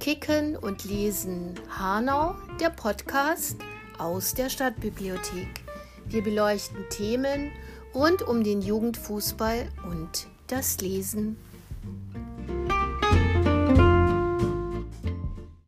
Kicken und Lesen Hanau, der Podcast aus der Stadtbibliothek. Wir beleuchten Themen rund um den Jugendfußball und das Lesen.